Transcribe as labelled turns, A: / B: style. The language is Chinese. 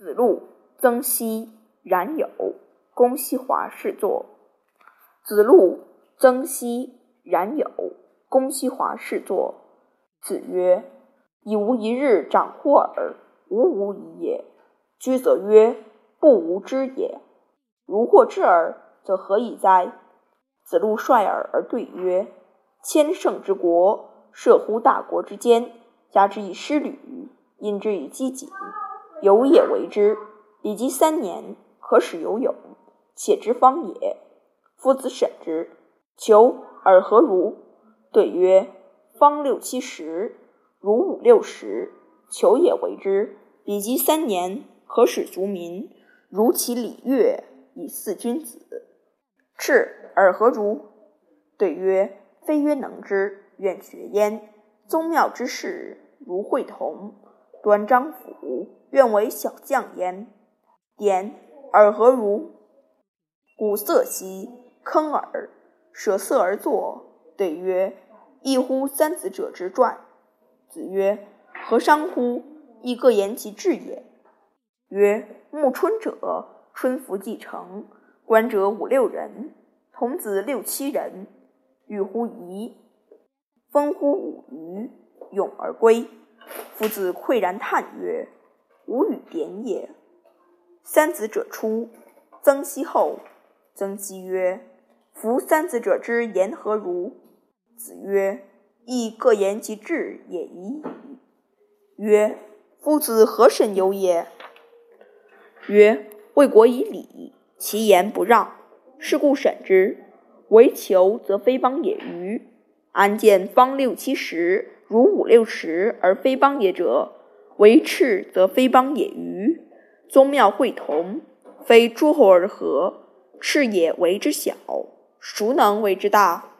A: 子路、曾皙、冉有、公西华侍坐。子路、曾皙、冉有、公西华侍坐。子曰：“以无一日长乎尔？吾无疑也。”居则曰：“不吾知也。如获知尔，则何以哉？”子路率尔而对曰：“千乘之国，射乎大国之间，加之以师旅，因之以饥馑。”有也为之，比及三年，可使有勇，且之方也。夫子审之，求尔何如？对曰：方六七十，如五六十，求也为之，比及三年，可使足民，如其礼乐，以俟君子。赤尔何如？对曰：非曰能之，愿学焉。宗庙之事，如会同。端章甫，愿为小将焉。点尔何如？鼓瑟兮，坑耳，舍色而作。对曰：异乎三子者之传。子曰：何伤乎？亦各言其志也。曰：暮春者，春服既成，观者五六人，童子六七人，欲乎沂，风乎舞雩，咏而归。夫子喟然叹曰：“吾与点也。”三子者出，曾皙后。曾皙曰：“夫三子者之言何如？”子曰：“亦各言其志也已矣。”曰：“夫子何甚有也？”曰：“为国以礼，其言不让。是故审之。为求则非邦也愚。安见方六七十？”如五六十而非邦也者，为赤则非邦也余。宗庙会同，非诸侯而合，赤也为之小，孰能为之大？